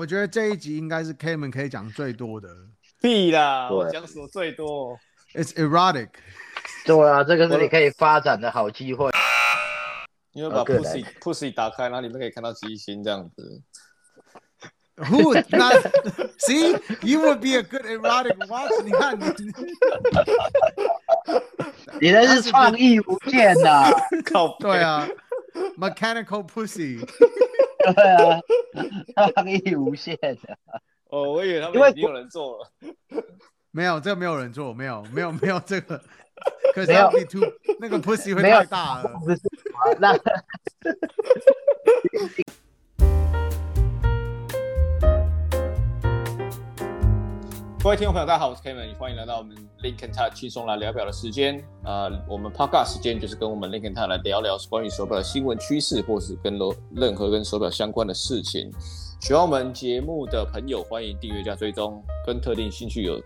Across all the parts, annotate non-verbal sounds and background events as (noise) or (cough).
我觉得这一集应该是 Kevin 可以讲最多的。必啦，我讲什么最多？It's erotic。对啊，这个是你可以发展的好机会。因为把 pussy pussy 打开，然后里面可以看到机芯这样子。Who would not see? You would be a good erotic watch. 你看你，你那是创意无限的。靠，对啊，mechanical pussy。对啊，(laughs) 创意无限的。哦，我以为他们已经有人做了。没有，这个没有人做，没有，没有，没有这个。(laughs) 可是要比 two 那个 pussy 会太大了。(laughs) 那。各位听众朋友，大家好，我是 Kevin，欢迎来到我们 Lincoln Tire 轻松来聊表的时间。呃，我们 Podcast 时间就是跟我们 Lincoln Tire 来聊聊关于手表的新闻趋势，或是跟任何跟手表相关的事情。喜欢我们节目的朋友，欢迎订阅加追踪。跟特定兴趣有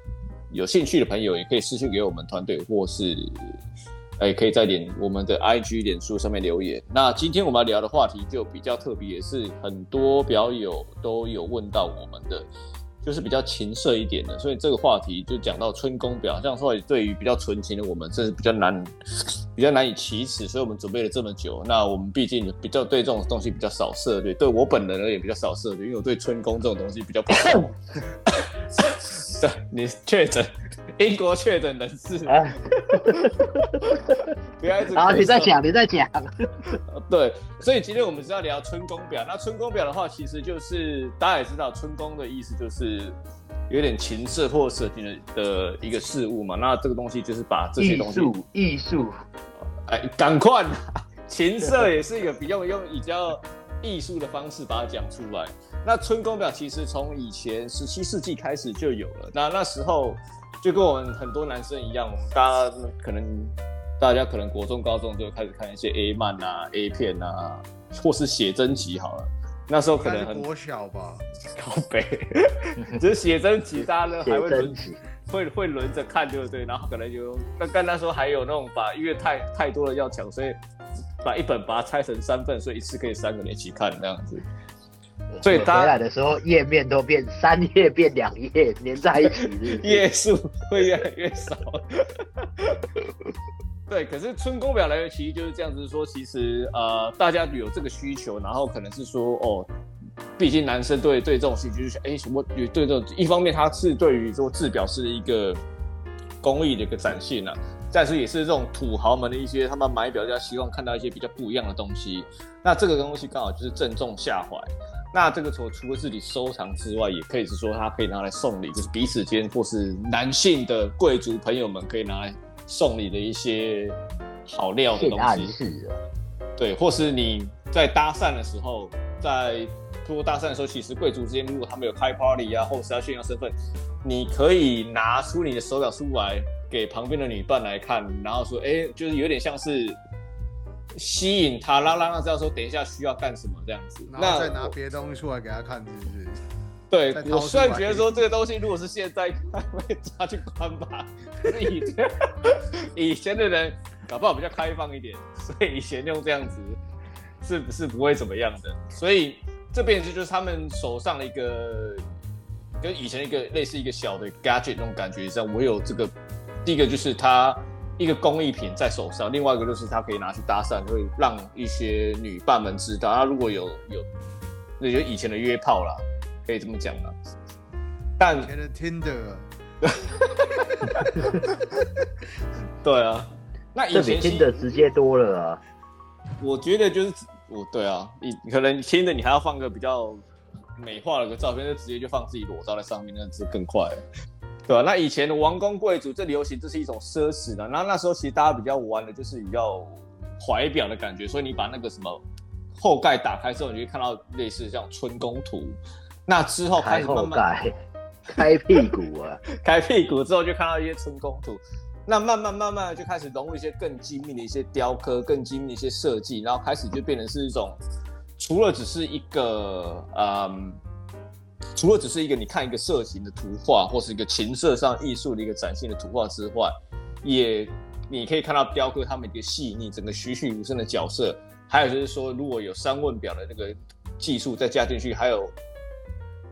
有兴趣的朋友，也可以私信给我们团队，或是哎，可以在点我们的 IG 脸书上面留言。那今天我们要聊的话题就比较特别，也是很多表友都有问到我们的。就是比较情色一点的，所以这个话题就讲到春宫表，这样说对于比较纯情的我们，这是比较难，比较难以启齿，所以我们准备了这么久。那我们毕竟比较对这种东西比较少涉猎，对我本人而言比较少涉猎，因为我对春宫这种东西比较不熟。(laughs) 对，你确诊。英国确诊人士，啊、(laughs) 不要一直。好，你再讲，你再讲。对，所以今天我们是要聊春宫表。那春宫表的话，其实就是大家也知道，春宫的意思就是有点情色或色情的的一个事物嘛。那这个东西就是把这些东西，艺术，艺术。哎，赶快，情色也是一个比较用比较艺术的方式把它讲出来。那春宫表其实从以前十七世纪开始就有了。那那时候。就跟我们很多男生一样，大家可能大家可能国中、高中就开始看一些 A 漫啊、A 片啊，或是写真集好了。那时候可能很国小吧，靠北，(laughs) 只是写真集，大家都还会轮会会轮着看，对不对？然后可能就刚刚那时候还有那种把，因为太太多了要抢，所以把一本把它拆成三份，所以一次可以三个人一起看这样子。所以回来的时候，页面都变三页变两页，连在一起，页数会越来越少。对，可是春宫表来源其实就是这样子说，其实呃，大家有这个需求，然后可能是说哦，毕竟男生对对这种兴趣就是哎什么，对这种一方面他是对于说制表是一个工艺的一个展现啊，但是也是这种土豪们的一些他们买表就希望看到一些比较不一样的东西，那这个东西刚好就是正中下怀。那这个除除了自己收藏之外，也可以是说它可以拿来送礼，就是彼此间或是男性的贵族朋友们可以拿来送礼的一些好料的东西。对，或是你在搭讪的时候，在通过搭讪的时候，其实贵族之间如果他们有开 party 啊，或是要炫耀身份，你可以拿出你的手表出来给旁边的女伴来看，然后说，哎，就是有点像是。吸引他，让让他知道说，等一下需要干什么这样子，然后再拿别的东西出来给他看，是不是？对，我虽然觉得说这个东西如果是现在看会 (laughs) 抓去关吧，可是以前 (laughs) 以前的人搞不好比较开放一点，所以以前用这样子是不是不会怎么样的？所以这边就是他们手上的一个跟以前一个类似一个小的 gadget 那种感觉上，我有这个第一个就是它。一个工艺品在手上，另外一个就是它可以拿去搭讪，会让一些女伴们知道。他如果有有，那就以前的约炮啦，可以这么讲啦。但以前的 Tinder，对啊，那以前 Tinder 直接多了啊。我觉得就是我对啊，你可能 Tinder 你还要放个比较美化了个照片，就直接就放自己裸照在上面，那是更快了。对吧？那以前的王公贵族这流行，这是一种奢侈的。然后那时候其实大家比较玩的就是比较怀表的感觉，所以你把那个什么后盖打开之后，你就会看到类似像春宫图。那之后开始慢慢开，开屁股啊，(laughs) 开屁股之后就看到一些春宫图。那慢慢慢慢的就开始融入一些更精密的一些雕刻，更精密的一些设计，然后开始就变成是一种除了只是一个嗯。除了只是一个你看一个色情的图画，或是一个情色上艺术的一个展现的图画之外，也你可以看到雕刻他们一个细腻、整个栩栩如生的角色。还有就是说，如果有三问表的那个技术再加进去，还有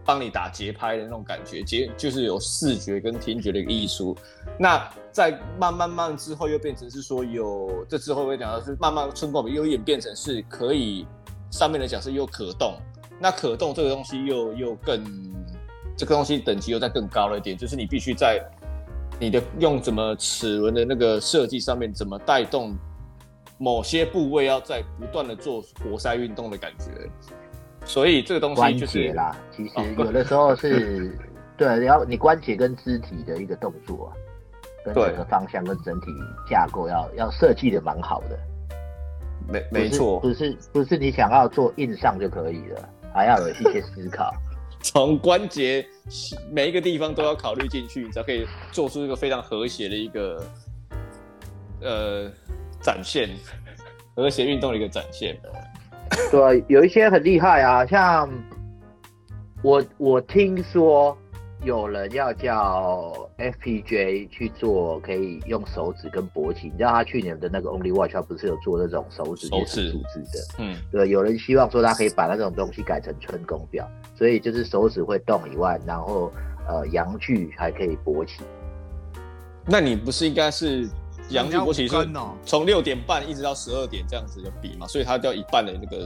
帮你打节拍的那种感觉，节就是有视觉跟听觉的一个艺术。那在慢慢慢之后，又变成是说有这之后会讲到是慢慢春光又演变成是可以上面的讲是又可动，那可动这个东西又又更这个东西等级又再更高了一点，就是你必须在你的用怎么齿轮的那个设计上面怎么带动某些部位要在不断的做活塞运动的感觉。所以这个东西就是关节啦，其实有的时候是，(laughs) 对，然后你关节跟肢体的一个动作啊，跟整个方向跟整体架构要要设计的蛮好的，没没错，不是不是你想要做硬上就可以了，还要有一些思考，(laughs) 从关节每一个地方都要考虑进去，你才可以做出一个非常和谐的一个呃展现，和谐运动的一个展现。(laughs) 对，有一些很厉害啊，像我我听说有人要叫 FPJ 去做，可以用手指跟勃起。你知道他去年的那个 Only Watch 他不是有做那种手指也是数字的？嗯，对，有人希望说他可以把那种东西改成春宫表，所以就是手指会动以外，然后呃阳具还可以勃起。那你不是应该是？阳具勃起是从六点半一直到十二点这样子的比嘛，所以它叫一半的那个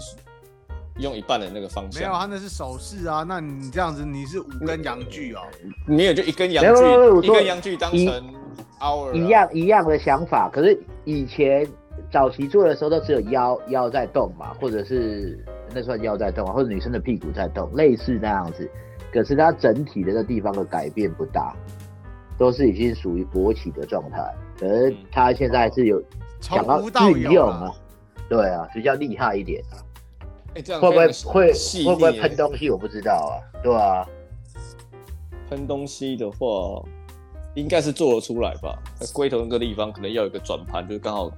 用一半的那个方向。没有，它那是手势啊。那你这样子你是五根阳具哦，你也就一根阳具，一根阳具当成 hour 一样一样的想法。可是以前早期做的时候都只有腰腰在动嘛，或者是那算腰在动啊，或者女生的屁股在动，类似那样子。可是它整体的那个地方的改变不大，都是已经属于勃起的状态。可是他现在是有想要运用啊，对啊，比较厉害一点啊。哎，这样会不会会会不会喷东西？我不知道啊，对啊。喷东西的话，应该是做得出来吧？那龟头那个地方可能要有一个转盘，就是刚好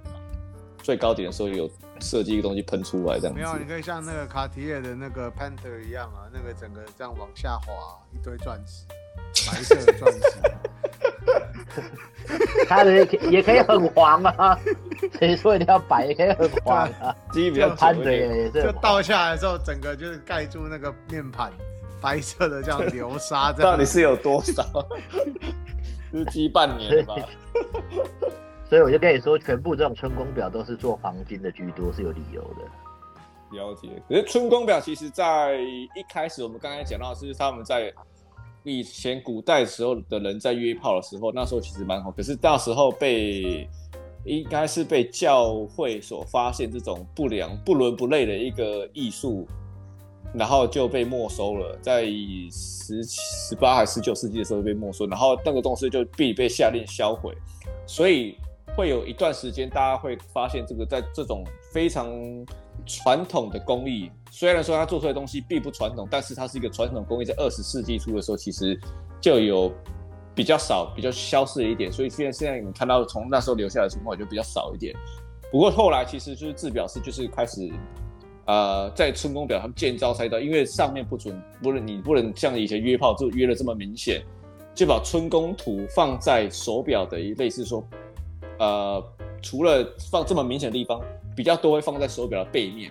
最高点的时候有设计一个东西喷出来这样子。没有，你可以像那个卡提亚的那个 Panther 一样啊，那个整个这样往下滑，一堆钻石，白色的钻石。(laughs) 它的也可以很黄啊，(laughs) 谁说一定要白？也可以很黄啊，(laughs) 鸡比较贪嘴也是。就倒下来之后，整个就是盖住那个面盘，白色的这样流沙。到底是有多少？是积半年吧。所以我就跟你说，全部这种春宫表都是做黄金的居多，是有理由的。了解。可是春宫表其实，在一开始我们刚才讲到，是他们在。以前古代时候的人在约炮的时候，那时候其实蛮好。可是到时候被应该是被教会所发现这种不良、不伦不类的一个艺术，然后就被没收了。在十七、十八还十九世纪的时候被没收，然后那个东西就必被下令销毁。所以会有一段时间，大家会发现这个在这种非常。传统的工艺虽然说它做出来的东西并不传统，但是它是一个传统工艺，在二十世纪初的时候，其实就有比较少、比较消失了一点。所以现在现在你看到从那时候留下来的情况也就比较少一点。不过后来其实就是制表师就是开始，呃，在春宫表他们见招拆招，因为上面不准，不能你不能像以前约炮就约的这么明显，就把春宫图放在手表的一类似说，呃，除了放这么明显的地方。比较多会放在手表的背面，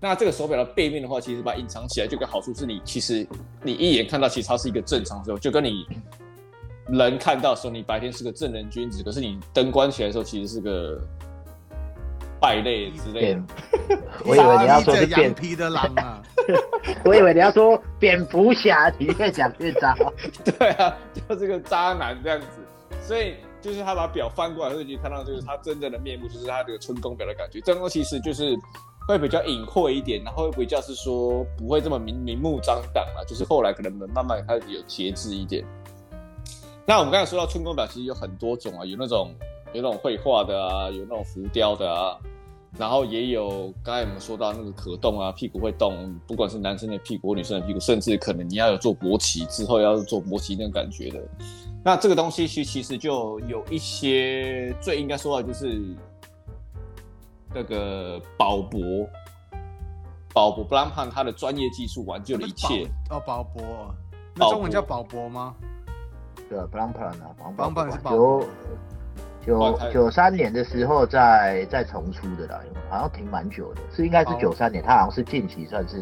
那这个手表的背面的话，其实把它隐藏起来，就个好处是你其实你一眼看到，其实它是一个正常的时候，就跟你人看到的时候，你白天是个正人君子，可是你灯关起来的时候，其实是个败类之类的。我以为你要说是羊皮的狼啊，我以为你要说蝙蝠侠，你越讲越渣。(laughs) 对啊，就是个渣男这样子，所以。就是他把表翻过来，会看到就是他真正的面目，就是他这个春宫表的感觉。这东西其实就是会比较隐晦一点，然后会比较是说不会这么明明目张胆啊。就是后来可能慢慢开始有节制一点。那我们刚才说到春宫表，其实有很多种啊，有那种有那种绘画的啊，有那种浮雕的啊，然后也有刚才我们说到那个可动啊，屁股会动，不管是男生的屁股或女生的屁股，甚至可能你要有做勃起之后要做勃起那种感觉的。那这个东西其其实就有一些最应该说的就是那个宝博，宝博 Blancpain 它的专业技术挽救了一切。哦，宝博，那中文叫宝博吗？对，Blancpain 啊，Blancpain 是宝珀。九九三年的时候再再重出的啦，好像停蛮久的，是应该是九三年，他好像是近期算是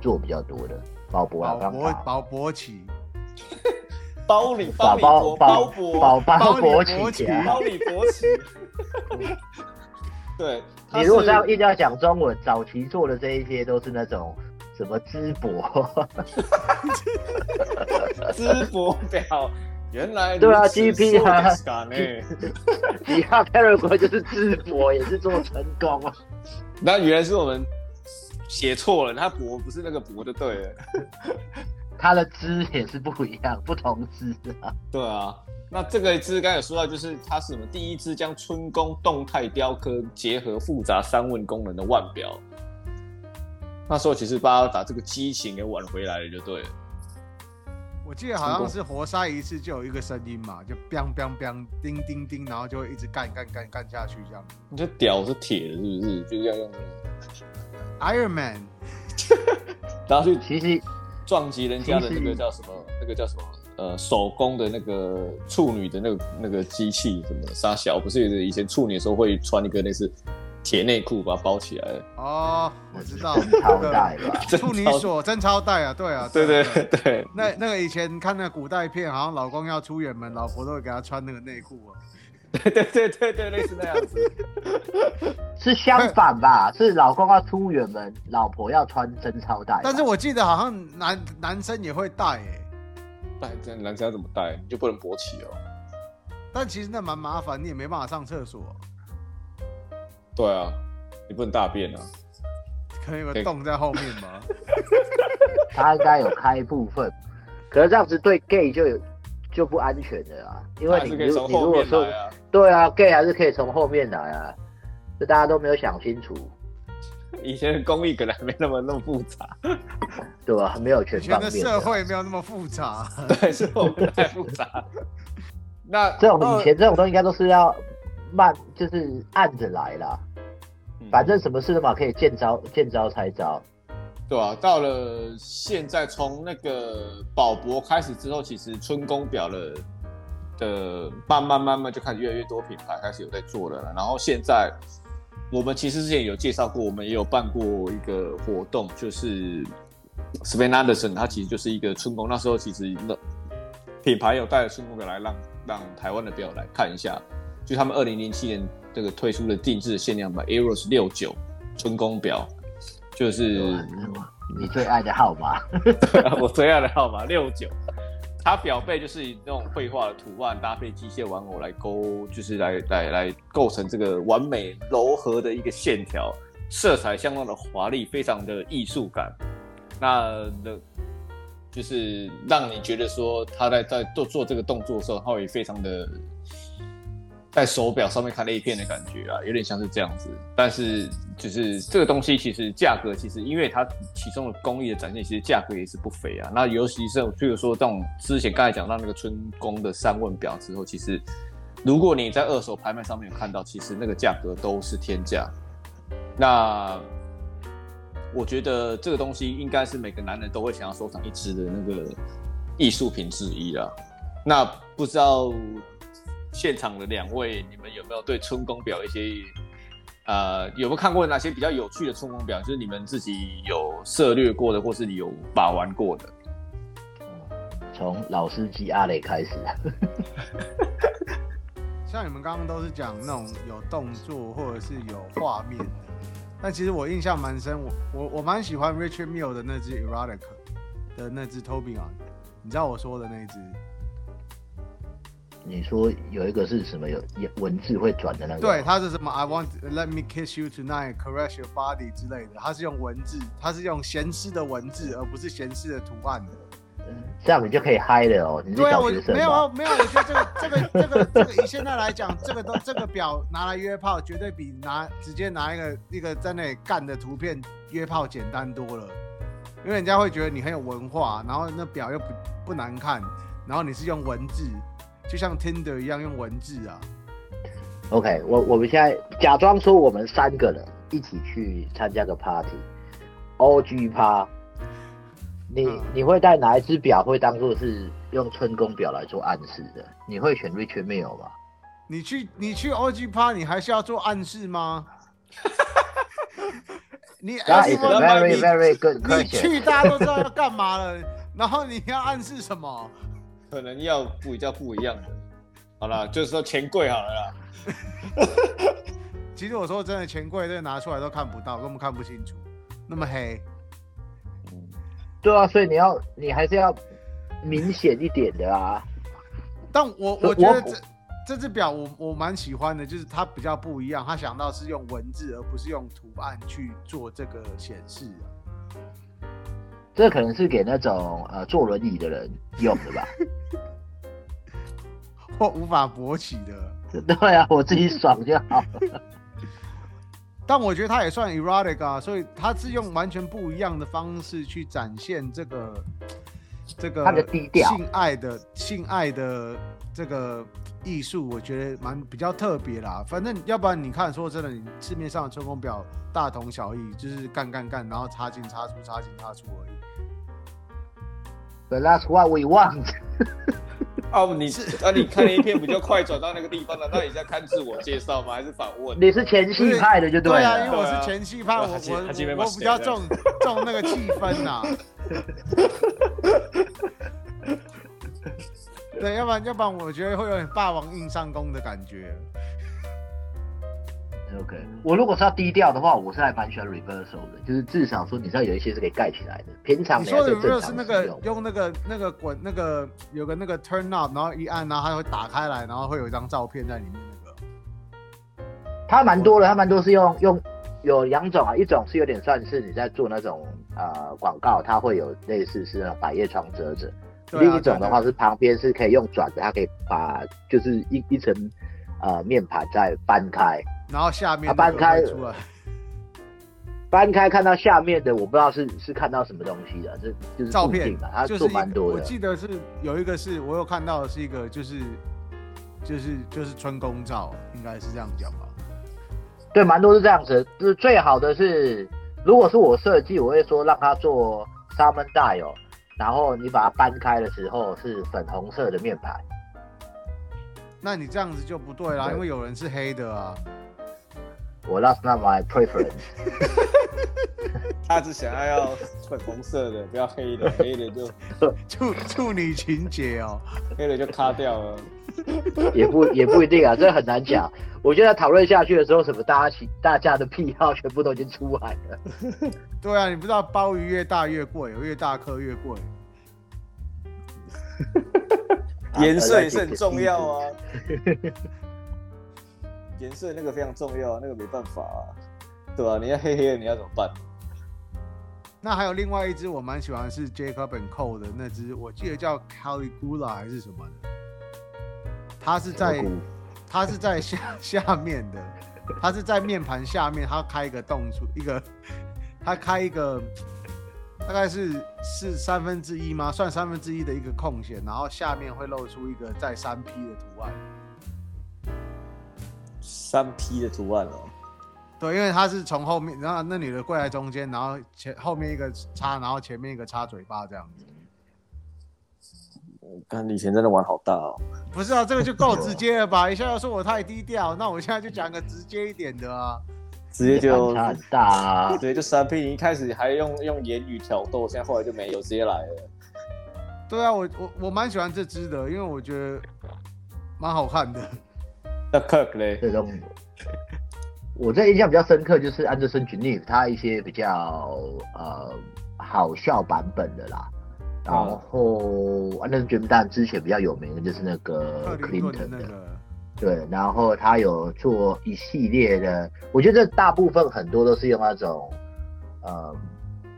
做比较多的。宝博啊，宝博宝博起，(laughs) 包里宝宝宝宝宝博起，包里博起。(laughs) 对，你如果这样硬要讲中文，早期做的这一些都是那种什么淄博，淄博表，原来对啊，GP 哈，吉哈佩尔国就是淄博，也是做成功啊。那原来是我们写错了，他博不是那个博就对了，(laughs) 他的支也是不一样，不同支啊。对啊。那这个支刚才有说到，就是它是什么？第一支将春宫动态雕刻结合复杂三问功能的腕表。那时候其实把把这个激情给挽回来了，就对了。我记得好像是活塞一次就有一个声音嘛，就 biang biang biang 叮叮叮，然后就会一直干干干干下去这样。你这屌是铁的，是不是？就是要用 Iron Man，(laughs) 然后去其实撞击人家的那个叫什么？那个叫什么？呃，手工的那个处女的那个那个机器什么沙小，不是以前处女的时候会穿一个类似铁内裤把它包起来哦，我知道，真超带吧？处女锁真超带啊，对啊，对对对，对。那那个以前看那古代片，好像老公要出远门，老婆都会给他穿那个内裤啊。对对对对对，类似那样子。是相反吧？是老公要出远门，老婆要穿真超带。但是我记得好像男男生也会带诶、欸。带这男生要怎么带？你就不能勃起哦。但其实那蛮麻烦，你也没办法上厕所。对啊，你不能大便啊。可能有个洞在后面吗？(laughs) 他应该有开部分，可是这样子对 gay 就有就不安全的啊。因为你如你如果说对啊，gay 还是可以从后面来啊，这大家都没有想清楚。以前的工艺可能还没那么那么复杂，对吧？没有全方面。以前的社会没有那么复杂，(laughs) 对，是我们太复杂。那这种以前这种东西应该都是要慢，就是按着来啦。嗯、反正什么事都嘛可以见招见招拆招，对啊，到了现在，从那个宝博开始之后，其实春宫表了的慢慢慢慢就开始越来越多品牌开始有在做了。然后现在。我们其实之前有介绍过，我们也有办过一个活动，就是 Sven Anderson，他其实就是一个春宫。那时候其实那品牌有带着春宫表来让让台湾的表来看一下，就他们二零零七年这个推出的定制限量版 Eros 六九春宫表，就是你最爱的号码，(laughs) 我最爱的号码六九。它表背就是以那种绘画的图案搭配机械玩偶来勾，就是来来来构成这个完美柔和的一个线条，色彩相当的华丽，非常的艺术感。那的，就是让你觉得说他在在做做这个动作的时候，他会非常的。在手表上面看那一片的感觉啊，有点像是这样子。但是就是这个东西，其实价格其实因为它其中的工艺的展现，其实价格也是不菲啊。那尤其是譬如说这种之前刚才讲到那个春宫的三问表之后，其实如果你在二手拍卖上面有看到，其实那个价格都是天价。那我觉得这个东西应该是每个男人都会想要收藏一只的那个艺术品之一啦。那不知道。现场的两位，你们有没有对春宫表一些，呃，有没有看过哪些比较有趣的春宫表？就是你们自己有涉略过的，或是你有把玩过的？从老司机阿雷开始。(laughs) 像你们刚刚都是讲那种有动作或者是有画面的，但其实我印象蛮深，我我我蛮喜欢 Richard Mille 的那只 Erotica 的那只 Tourbillon，你知道我说的那一只？你说有一个是什么有文字会转的那个？对，它是什么？I want let me kiss you tonight, caress your body 之类的。它是用文字，它是用闲适的文字，而不是闲适的图案这样你就可以嗨了哦。你是小学生对啊，我没有没有，我觉得这个 (laughs) 这个这个这个以现在来讲，这个都这个表拿来约炮，绝对比拿直接拿一个一个在那里干的图片约炮简单多了。因为人家会觉得你很有文化，然后那表又不不难看，然后你是用文字。就像 Tinder 一样用文字啊。OK，我我们现在假装说我们三个人一起去参加个 party，OG 趴。你、嗯、你会带哪一只表会当做是用春宫表来做暗示的？你会选 Richard Mille 吗？你去你去 OG 趴，你还是要做暗示吗？(laughs) 你 That is a very very good 你去大家都知道要干嘛了，然后你要暗示什么？可能要比较不一样的。好了，就是说钱柜好了啦。(laughs) 其实我说真的，钱柜这拿出来都看不到，根本看不清楚，那么黑。对啊，所以你要你还是要明显一点的啊。但我我觉得这这只表我我蛮喜欢的，就是它比较不一样，它想到是用文字而不是用图案去做这个显示啊。这可能是给那种呃坐轮椅的人用的吧。(laughs) 或无法勃起的，对啊，我自己爽就好了。(laughs) 但我觉得他也算 erotic 啊，所以他是用完全不一样的方式去展现这个这个他的低调性爱的性爱的这个艺术，我觉得蛮比较特别啦。反正要不然你看，说真的，你市面上的春宫表大同小异，就是干干干，然后插进插出，插进插出而已。But that's what we want。(laughs) 哦，你是啊？你看了一片不就快转到那个地方了？那你在看自我介绍吗？还是反问？你是前戏派的就对了。对啊，因为我是前戏派，我我我我比较重重那个气氛呐。(laughs) 对，要不然要不然，我觉得会有点霸王硬上弓的感觉。OK，我如果是要低调的话，我是还蛮喜欢 reversal 的，就是至少说你知道有一些是可以盖起来的。平常你说的 reversal 是那个用那个那个滚那个有个那个 turn up，然后一按，然后它会打开来，然后会有一张照片在里面那个。它蛮多的，它蛮多是用用有两种啊，一种是有点算是你在做那种呃广告，它会有类似是百叶窗遮着。啊、另一种的话是旁边是可以用转的，它可以把就是一一层呃面盘再翻开。然后下面搬开搬开看到下面的，我不知道是是看到什么东西的，这就是照片嘛，它做蛮多的。我记得是有一个是我有看到的是一个就是就是就是春宫照，应该是这样讲吧？对，蛮多是这样子。就是最好的是，如果是我设计，我会说让他做 Summer Dial，然后你把它搬开的时候是粉红色的面盘。那你这样子就不对啦，因为有人是黑的啊。我 That's not my preference。(laughs) 他是想要要粉红色的，不要黑的，(laughs) 黑的就处处女情节哦，黑的就卡掉了。也不也不一定啊，这很难讲。我觉得讨论下去的时候，什么大家大家的癖好全部都已经出来了。(laughs) 对啊，你不知道鲍鱼越大越贵，越大颗越贵。颜色也是很重要啊。颜色那个非常重要，那个没办法啊，对吧、啊？你要黑黑的，你要怎么办？那还有另外一只我蛮喜欢的是 Jacob and Co 的那只，我记得叫 Caligula 还是什么的，它是在它是在下 (laughs) 下面的，它是在面盘下面，它开一个洞出一个，(laughs) 它开一个大概是是三分之一吗？算三分之一的一个空隙，然后下面会露出一个在三 P 的图案。三 P 的图案哦，对，因为它是从后面，然后那女的跪在中间，然后前后面一个插，然后前面一个插嘴巴这样子。我看你以前真的玩好大哦。不是啊，这个就够直接了吧？一下要说我太低调，那我现在就讲个直接一点的啊。直接就很大啊，直接就三 P，一开始还用用言语挑逗，现在后来就没有，直接来了。对啊，我我我蛮喜欢这只的，因为我觉得蛮好看的。那 Kirk 嘞？这种，我这印象比较深刻就是安德森·吉尼夫他一些比较呃好笑版本的啦。然后安德森·吉尼夫之前比较有名的就是那个克林顿的，那个、对。然后他有做一系列的，我觉得这大部分很多都是用那种呃，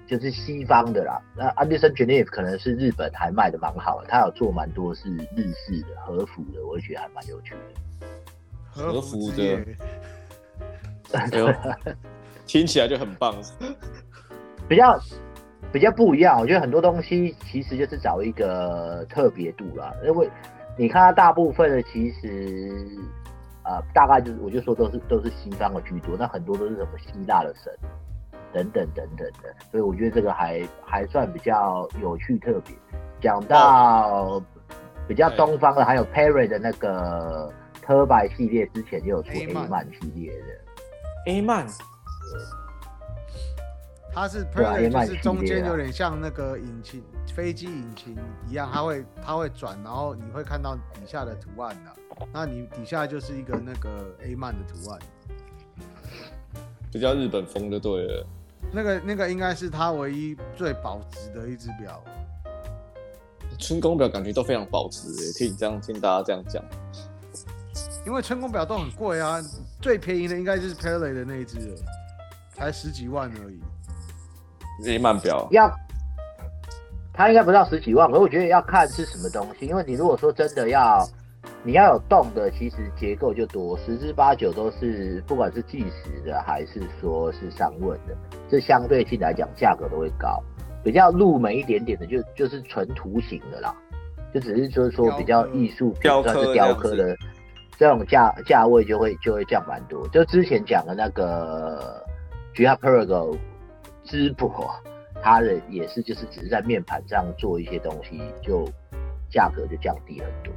就是西方的啦。那安德森·吉尼夫可能是日本还卖的蛮好的，他有做蛮多是日式的和服的，我觉得还蛮有趣的。和服的，哎呦，(laughs) 听起来就很棒。比较比较不一样，我觉得很多东西其实就是找一个特别度啦。因为你看它大部分的其实啊、呃，大概就是我就说都是都是西方的居多，那很多都是什么希腊的神等等等等的，所以我觉得这个还还算比较有趣特别。讲到比较东方的，还有 Perry 的那个。科白系列之前就有出 A 曼系列的 A 曼，它是 Perley 就是中间有点像那个引擎，飞机引擎一样，它会它会转，然后你会看到底下的图案的。那你底下就是一个那个 A 曼的图案，比较日本风就对了。那个那个应该是它唯一最保值的一只表。春宫表感觉都非常保值诶，听你这样听大家这样讲，因为春宫表都很贵啊，最便宜的应该就是 Perley 的那一只了，才十几万而已。A 曼表要，它应该不到十几万，可我觉得要看是什么东西，因为你如果说真的要。你要有动的，其实结构就多，十之八九都是，不管是计时的还是说是上问的，这相对性来讲价格都会高。比较入门一点点的就，就就是纯图形的啦，就只是就是说比较艺术品，算是雕刻的，这种价价位就会就会降蛮多。就之前讲的那个 Girard-Perregaux 芝柏，它的也是就是只是在面盘上做一些东西，就价格就降低很多。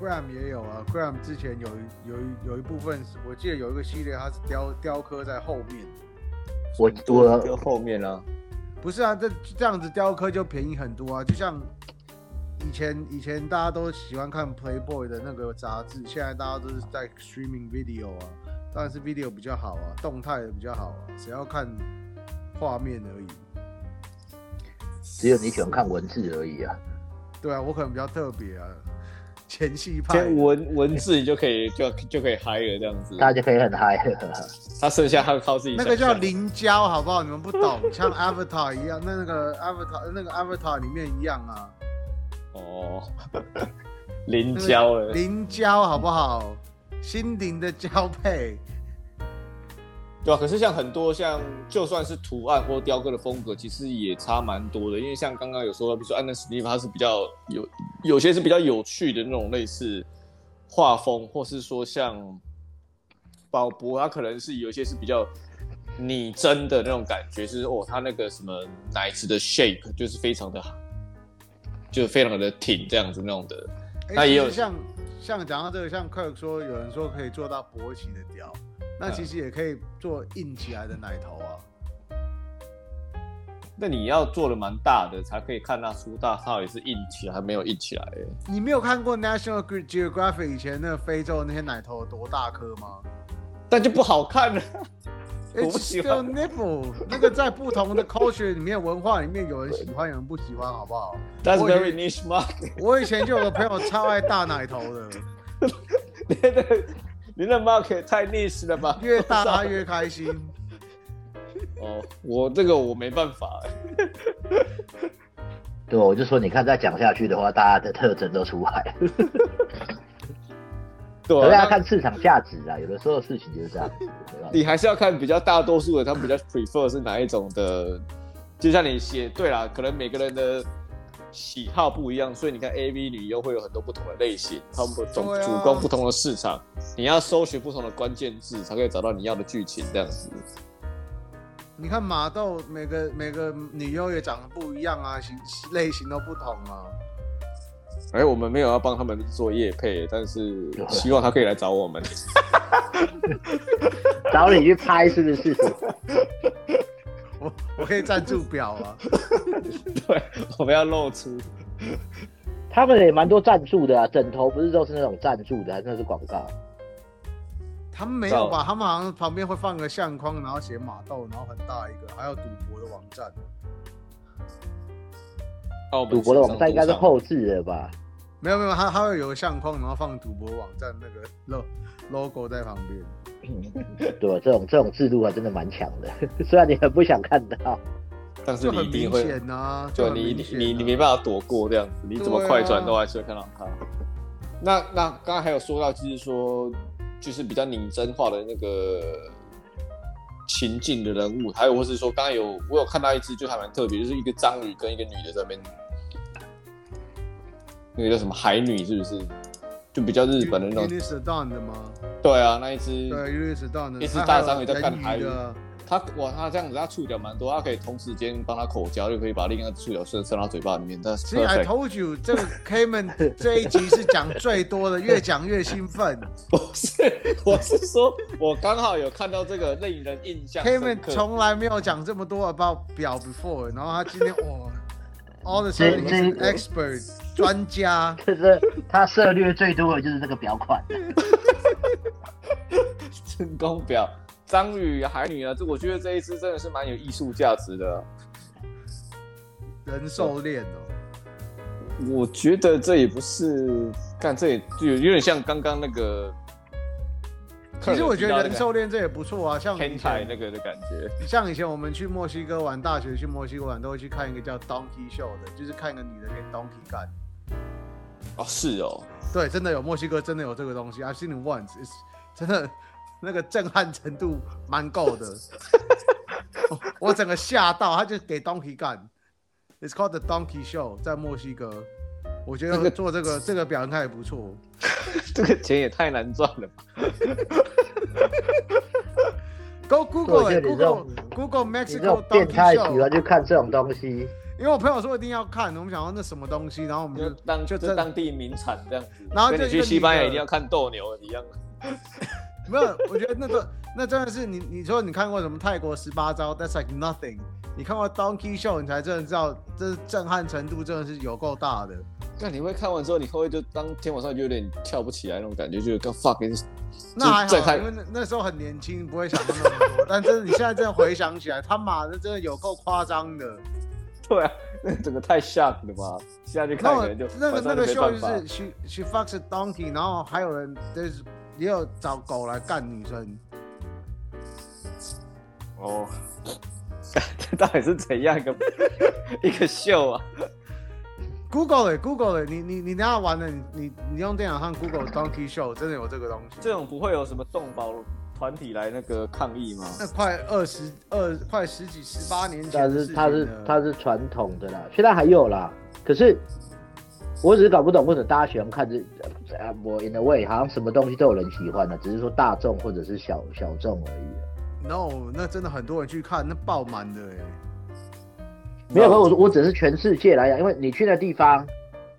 Gram 也有啊，Gram 之前有有有一部分，我记得有一个系列，它是雕雕刻在后面。我我雕后面啊？不是啊，这这样子雕刻就便宜很多啊。就像以前以前大家都喜欢看 Playboy 的那个杂志，现在大家都是在 streaming video 啊，当然是 video 比较好啊，动态的比较好啊，只要看画面而已。只有你喜欢看文字而已啊。对啊，我可能比较特别啊。(laughs) 前戏派文文字你就可以就就可以嗨了这样子，大家就可以很嗨。他剩下他靠自己。那个叫凝胶，好不好？你们不懂，像 Avatar 一样，那那个 Avatar 那个 Avatar 里面一样啊。哦，(laughs) 凝胶了。凝胶好不好？心灵的交配。对啊，可是像很多像就算是图案或雕刻的风格，其实也差蛮多的。因为像刚刚有说到，比如说安德史蒂夫，它是比较有有些是比较有趣的那种类似画风，或是说像宝博，他可能是有一些是比较拟真的那种感觉，就是哦，他那个什么奶子的 shape 就是非常的好，就非常的挺这样子那种的。那也有像像讲到这个，像 Kirk 说，有人说可以做到勃起的雕。那其实也可以做硬起来的奶头啊。那你要做的蛮大的，才可以看那苏大到底是硬起来还没有硬起来。你没有看过 National Geographic 以前那个非洲那些奶头有多大颗吗？但就不好看了。It's still nipple。(laughs) 那个在不同的 culture 里面文化里面，有人喜欢，有人不喜欢，好不好？That's very niche market。我以前就有个朋友超爱大奶头的。对对。你的 market 太 niche 了吧？(laughs) 越大他越开心。哦，我这个我没办法。对，我就说，你看再讲下去的话，大家的特征都出来了。对，大家看市场价值啊，有的时候事情就是这样。你还是要看比较大多数的，他们比较 prefer 是哪一种的。就像你写，对啦，可能每个人的。喜好不一样，所以你看 A V 女优会有很多不同的类型，他们总主攻不同的市场，啊、你要搜寻不同的关键字，才可以找到你要的剧情这样子。你看马豆每个每个女优也长得不一样啊，型类型都不同啊。哎、欸，我们没有要帮他们做业配，但是希望他可以来找我们，(laughs) 找你去拍是不是？(laughs) 我我可以赞助表啊，对，我们要露出。他们也蛮多赞助的啊，枕头不是都是那种赞助的，还是那是广告？他们没有吧？他们好像旁边会放个相框，然后写马豆，然后很大一个，还有赌博的网站。哦，赌博的网站应该是后置的吧？没有没有，他他会有个相框，然后放赌博网站那个 logo 在旁边。(laughs) 对，这种这种制度还真的蛮强的，(laughs) 虽然你很不想看到，但是你一定会啊，就你你你你没办法躲过这样子，你怎么快转都还是会看到它。啊、那那刚刚还有说到，就是说就是比较拟真化的那个情境的人物，还有或是说刚刚有我有看到一只就还蛮特别，就是一个章鱼跟一个女的在那边，那个叫什么海女是不是？就比较日本的那种。Unison 的吗？对啊，那一只。对，Unison 的。一只大章鱼在看海鱼。他哇，他这样子，他触角蛮多，他可以同时间帮他口交，就可以把另一个触角伸伸到嘴巴里面。但是，See I told you，这个 Cayman (laughs) 这一集是讲最多的，越讲越兴奋。(laughs) 不是，我是说，我刚好有看到这个令人印象。Cayman 从来没有讲这么多 about 表 before，然后他今天哇，all the expert 专家，(laughs) 就是他涉猎最多的就是这个表款。(laughs) 成功表。章鱼海女啊，这我觉得这一支真的是蛮有艺术价值的。人兽恋哦，我觉得这也不是，看这也就有点像刚刚那个。其实我觉得人兽恋这也不错啊，像天台那个的感觉。像以前我们去墨西哥玩，大学去墨西哥玩都会去看一个叫 Donkey Show 的，就是看一个女的跟 Donkey 干。哦，是哦，对，真的有墨西哥真的有这个东西，I've seen it once，真的。(laughs) 那个震撼程度蛮够的，(laughs) 我整个吓到，他就给 Donkey 干，It's called the Donkey Show，在墨西哥，我觉得做这个、这个、这个表应该也不错，(laughs) 这个钱也太难赚了吧，(laughs) Go Google Google Google Mexico 变态喜欢就看这种东西，因为我朋友说一定要看，我们想说那什么东西，然后我们就当就这当地名产这样子，然后就你去西班牙一定要看斗牛一样。(laughs) 没有，我觉得那个那真的是你你说你看过什么泰国十八招？That's like nothing。你看过 Donkey Show，你才真的知道这震撼程度真的是有够大的。那你会看完之后，你会不会就当天晚上就有点跳不起来那种感觉，就跟 fucking 那还好，因为那那时候很年轻，不会想那么多。但真的你现在真的回想起来，他妈的真的有够夸张的。对啊，那整个太 shock 了吧？现在去看人就那个那个秀就是 she she fucks a donkey，然后还有人就是。也有找狗来干女生，哦，(laughs) 这到底是怎样一个一个秀啊？Google 哎 Google 哎，你你你等下玩了，你你你用电脑上 Google Donkey Show，真的有这个东西？这种不会有什么动保团体来那个抗议吗？那快二十二，快十几十八年前，但是它是它是传统的啦，现在还有啦，可是。我只是搞不懂为什么大家喜欢看这，啊，我 in a way 好像什么东西都有人喜欢的，只是说大众或者是小小众而已。No，那真的很多人去看，那爆满的哎。没有，我我只是全世界来讲，因为你去那地方，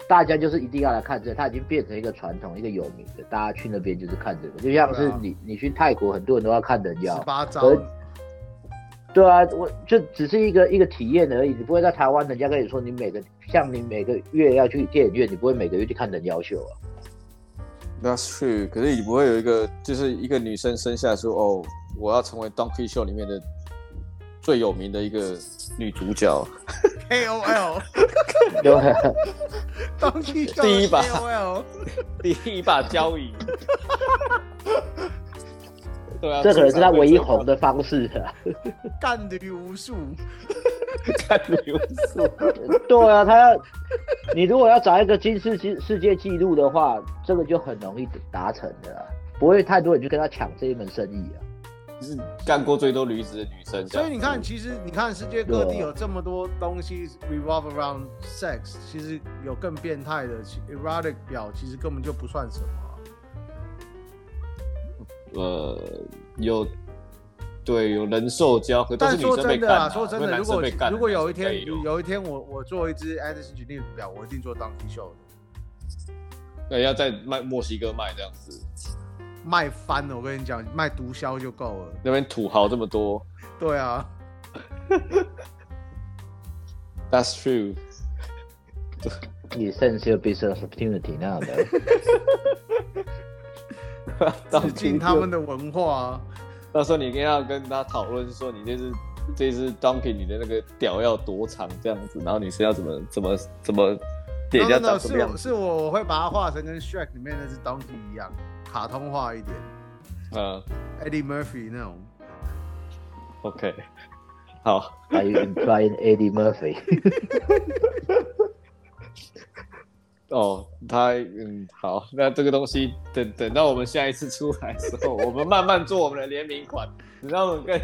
大家就是一定要来看这，它已经变成一个传统，一个有名的，大家去那边就是看这个，就像是你你去泰国，很多人都要看人妖。十八招。对啊，我就只是一个一个体验而已。你不会在台湾，人家跟你说你每个像你每个月要去电影院，你不会每个月去看人妖秀啊。That's true。可是你不会有一个，就是一个女生生下来说，哦，我要成为 Donkey Show 里面的最有名的一个女主角。K O L。对。(laughs) 第一把 K O L。第一把交椅。对啊，这可能是他唯一红的方式啊！干女无数，干女无数。对啊，他要你如果要找一个金世世世界纪录的话，这个就很容易达成的啦，不会太多人去跟他抢这一门生意啊。是干过最多女子的女生，所以你看，其实你看世界各地有这么多东西 revolve around sex，其实有更变态的 erotic 表，其实根本就不算什么。呃，有，对，有人兽交，可但是说真的啊，说真的，如果如果有一天，有一天我我做一只 Anderson 举例表，我一定做 Donkey Show 的。对，要在卖墨西哥卖这样子，卖翻了，我跟你讲，卖毒枭就够了。那边土豪这么多。对啊。(laughs) That's true。你 sense your business opportunity now。致敬他们的文化。到时候你一定要跟他讨论说，你这只这只 Donkey 你的那个屌要多长这样子，然后你是要怎么怎么怎么点要长什么样子？是我我会把它画成跟 Shrek 里面那只 Donkey 一样，卡通化一点。嗯，Eddie Murphy 那种。OK，好。Are you implying Eddie Murphy？(laughs) 哦，他嗯好，那这个东西等等到我们下一次出来的时候，我们慢慢做我们的联名款。你知道我们跟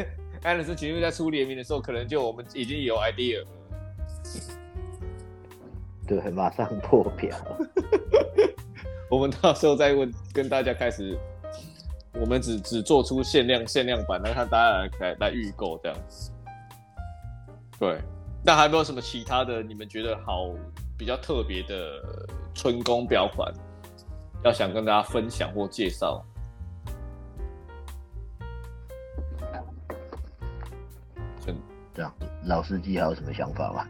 安德森群在出联名的时候，可能就我们已经有 idea 了。对，马上破表。(laughs) 我们到时候再问，跟大家开始我们只只做出限量限量版，来看大家来来来预购这样子。对，那还有没有什么其他的？你们觉得好比较特别的春宫表款，要想跟大家分享或介绍？这样，老司机还有什么想法吗？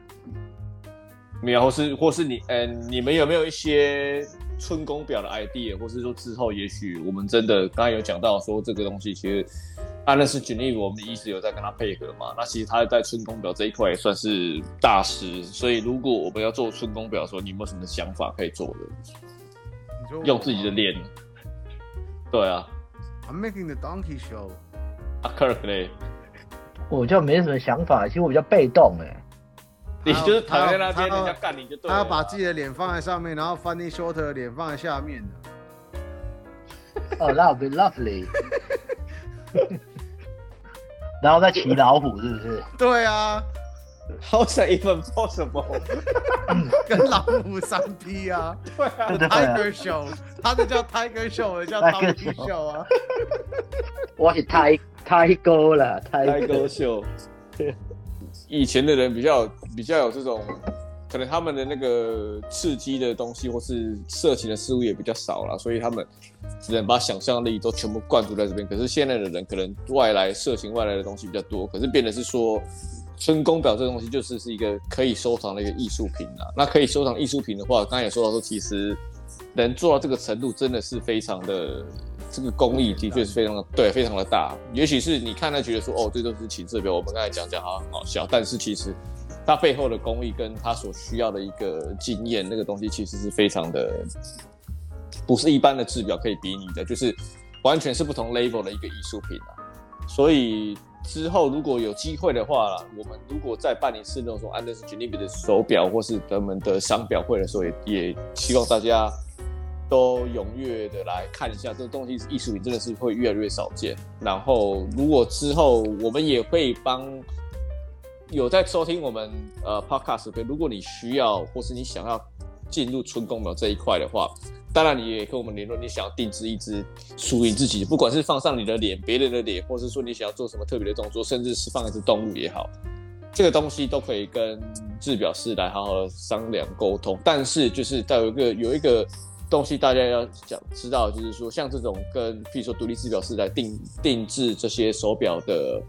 没有，或是或是你，嗯、呃，你们有没有一些春宫表的 idea，或是说之后也许我们真的刚才有讲到说这个东西，其实安乐是 Geneve 我们一直有在跟他配合嘛，那其实他在春宫表这一块也算是大师，所以如果我们要做春宫表的时候，你有没有什么想法可以做的？用自己的脸？对啊。I'm making the donkey show。啊，Kirk 嘞？我就没什么想法，其实我比较被动哎。你就是躺在那边，人家干你就对了。他要把自己的脸放在上面，然后 Funny Shorter 的脸放在下面哦、would be lovely。然后再骑老虎，是不是？对啊。How's that even possible？跟老虎三 P 啊。对啊。Tiger Show，他的叫 Tiger Show，叫 Donkey Show 啊。我是 Tiger 了，太高秀。以前的人比较比较有这种，可能他们的那个刺激的东西或是色情的事物也比较少了，所以他们只能把想象力都全部灌注在这边。可是现在的人可能外来色情外来的东西比较多，可是变的是说春宫表这东西就是是一个可以收藏的一个艺术品啦。那可以收藏艺术品的话，刚才也说到说，其实能做到这个程度真的是非常的。这个工艺的确是非常的对，非常的大。也许是你看他觉得说，哦，这都是情色表，我们刚才讲讲好像很好笑，但是其实它背后的工艺跟它所需要的一个经验，那个东西其实是非常的，不是一般的制表可以比拟的，就是完全是不同 level 的一个艺术品啊。所以之后如果有机会的话啦，我们如果再办一次那种安德斯吉尼比的手表或是他们的商表会的时候，也也希望大家。都踊跃的来看一下，这个东西艺术品，真的是会越来越少见。然后，如果之后我们也会帮有在收听我们呃 podcast 的，如果你需要或是你想要进入春宫表这一块的话，当然你也跟我们联络，你想要定制一只属于自己，不管是放上你的脸、别人的脸，或是说你想要做什么特别的动作，甚至是放一只动物也好，这个东西都可以跟制表师来好好商量沟通。但是就是在有一个有一个。东西大家要讲知道，就是说像这种跟，譬如说独立制表师来定定制这些手表的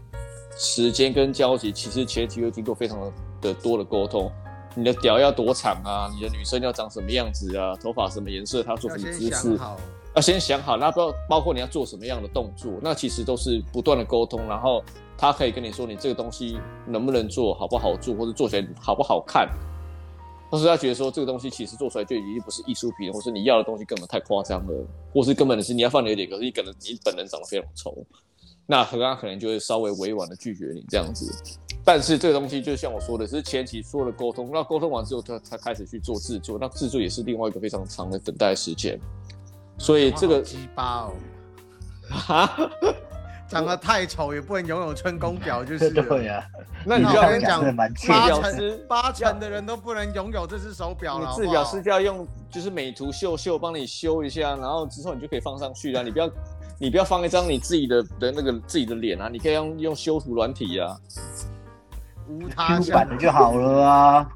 时间跟交集，其实前期会经过非常的多的沟通。你的屌要多长啊？你的女生要长什么样子啊？头发什么颜色？她做什么姿势？要先想好。那包包括你要做什么样的动作？那其实都是不断的沟通。然后他可以跟你说，你这个东西能不能做好不好做，或者做起来好不好看。但是他觉得说这个东西其实做出来就已经不是艺术品，或是你要的东西根本太夸张了，或是根本的是你要放你的脸，可是你可能你本人长得非常丑，那和他可能就会稍微委婉的拒绝你这样子。但是这个东西就像我说的，是前期说了沟通，那沟通完之后他才开始去做制作，那制作也是另外一个非常长的等待时间。所以这个鸡巴哦，哈。(laughs) 长得太丑也不能拥有春宫表，就是 (laughs) 对呀。那你就要跟你讲，八成八成的人都不能拥有这只手表了。制表师就要用就是美图秀秀帮你修一下，然后之后你就可以放上去了。你不要你不要放一张你自己的的那个自己的脸啊，你可以用用修图软体啊，无他版的就好了啊。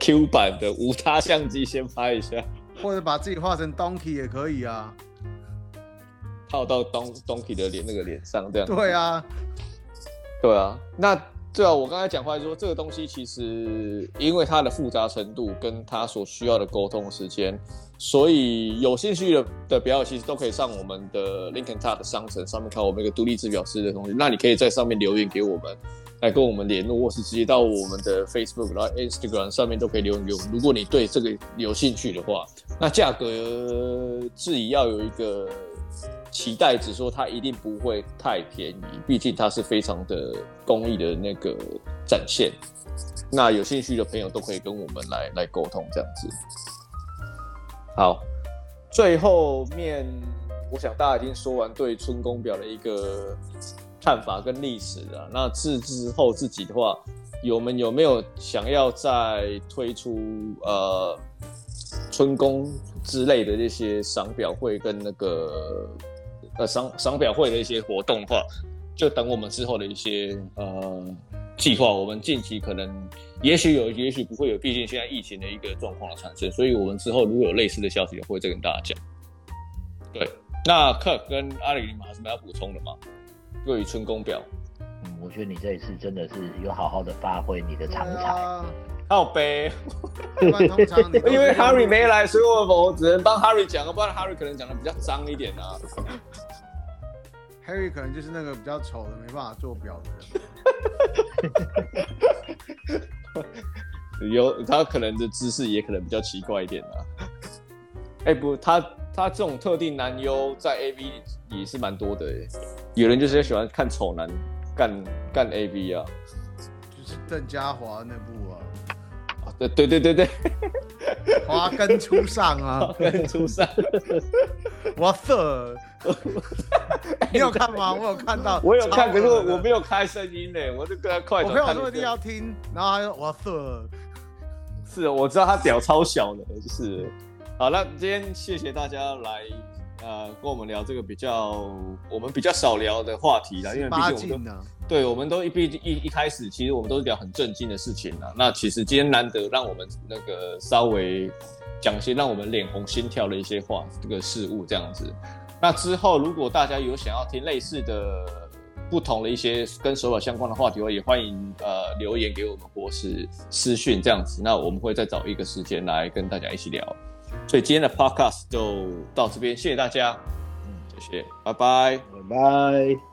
Q 版的无他相机先拍一下，或者把自己画成 Donkey 也可以啊。套到 Don Donkey 的脸那个脸上，这样。对啊，对啊。那对啊，我刚才讲话说，这个东西其实因为它的复杂程度跟它所需要的沟通时间，所以有兴趣的的表友其实都可以上我们的 Lincoln Top 的商城上面看我们一个独立制表师的东西。那你可以在上面留言给我们，来跟我们联络，或是直接到我们的 Facebook 然后 Instagram 上面都可以留言给我们。如果你对这个有兴趣的话，那价格自己要有一个。期待只说它一定不会太便宜，毕竟它是非常的工艺的那个展现。那有兴趣的朋友都可以跟我们来来沟通这样子。好，最后面我想大家已经说完对春宫表的一个看法跟历史了。那自之后自己的话，有没有没有想要再推出呃春宫之类的这些赏表会跟那个？呃赏赏表会的一些活动的话，就等我们之后的一些呃计划。我们近期可能也许有，也许不会有，毕竟现在疫情的一个状况的产生，所以我们之后如果有类似的消息，也会再跟大家讲。对，那 Kirk 跟阿里，你们还有什么要补充的吗？对于春宫表，嗯，我觉得你这一次真的是有好好的发挥你的长才。靠杯，因为 Harry 没来，所以我我只能帮 Harry 讲，不然 Harry 可能讲的比较脏一点啊。Harry 可能就是那个比较丑的，没办法做表的人。(laughs) 有他可能的姿势也可能比较奇怪一点啊。(laughs) 哎、欸、不，他他这种特定男优在 AV 也是蛮多的耶，有人就是喜欢看丑男干干 AV 啊，就是邓家华那部啊。对对对对对，华根初上啊，华根初上，哇塞！你有看吗？我有看到，我有看，可是我没有开声音呢，我就跟他快。我朋友说一定要听，然后他说哇塞，是，我知道他屌超小的，就是。好了，今天谢谢大家来。呃，跟我们聊这个比较我们比较少聊的话题啦，因为毕竟我们都对，我们都一毕竟一一开始，其实我们都是聊很正经的事情啦。那其实今天难得让我们那个稍微讲些让我们脸红心跳的一些话，这个事物这样子。那之后如果大家有想要听类似的不同的一些跟手表相关的话题的话，也欢迎呃留言给我们或是私讯这样子。那我们会再找一个时间来跟大家一起聊。所以今天的 podcast 就到这边，谢谢大家，嗯，谢谢，拜拜，拜拜。